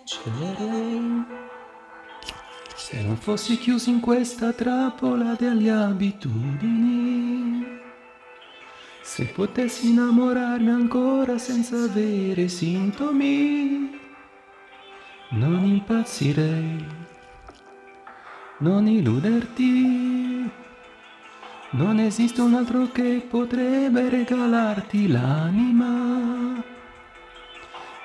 cancellerei. Se non fossi chiuso in questa trappola delle abitudini, se potessi innamorarmi ancora senza avere sintomi, non impazzirei, non illuderti. Non esiste un altro che potrebbe regalarti l'anima,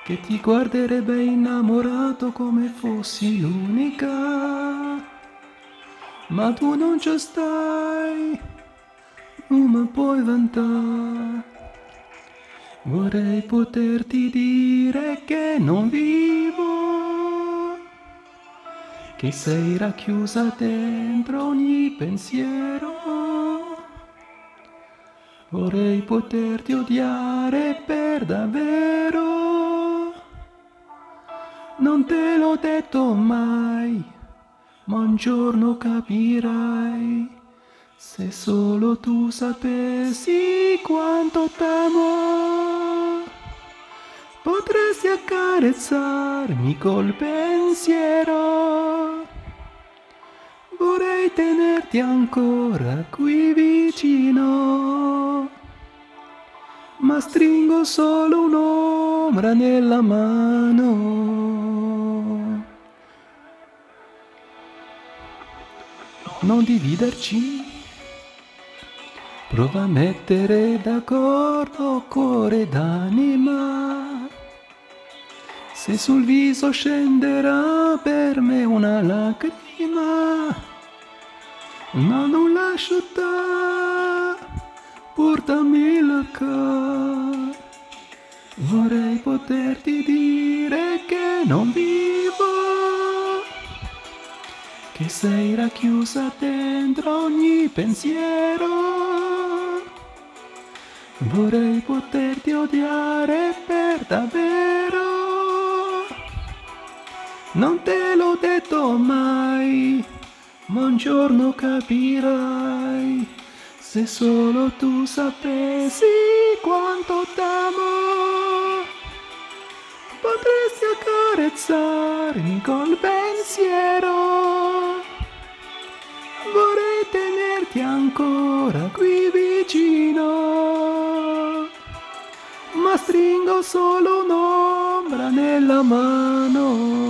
che ti guarderebbe innamorato come fossi l'unica. Ma tu non ci stai, non mi puoi vantare. Vorrei poterti dire che non vivo, che sei racchiusa dentro ogni pensiero. Vorrei poterti odiare per davvero. Non te l'ho detto mai, ma un giorno capirai. Se solo tu sapessi quanto t'amo, potresti accarezzarmi col pensiero. Vorrei tenerti ancora qui vicino, ma stringo solo un'ombra nella mano. Non dividerci, prova a mettere d'accordo cuore ed anima. Se sul viso scenderà per me una lacrima, ma non lascio te, portami la cara. Vorrei poterti dire che non vivo, che sei racchiusa dentro ogni pensiero. Vorrei poterti odiare per davvero. Non te l'ho detto mai, ma un giorno capirai. Se solo tu sapessi quanto t'amo, potresti accarezzarmi col pensiero. Vorrei tenerti ancora qui vicino, ma stringo solo un'ombra nella mano.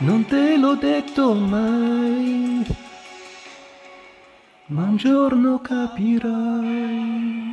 Non te l'ho detto mai, ma un giorno capirai.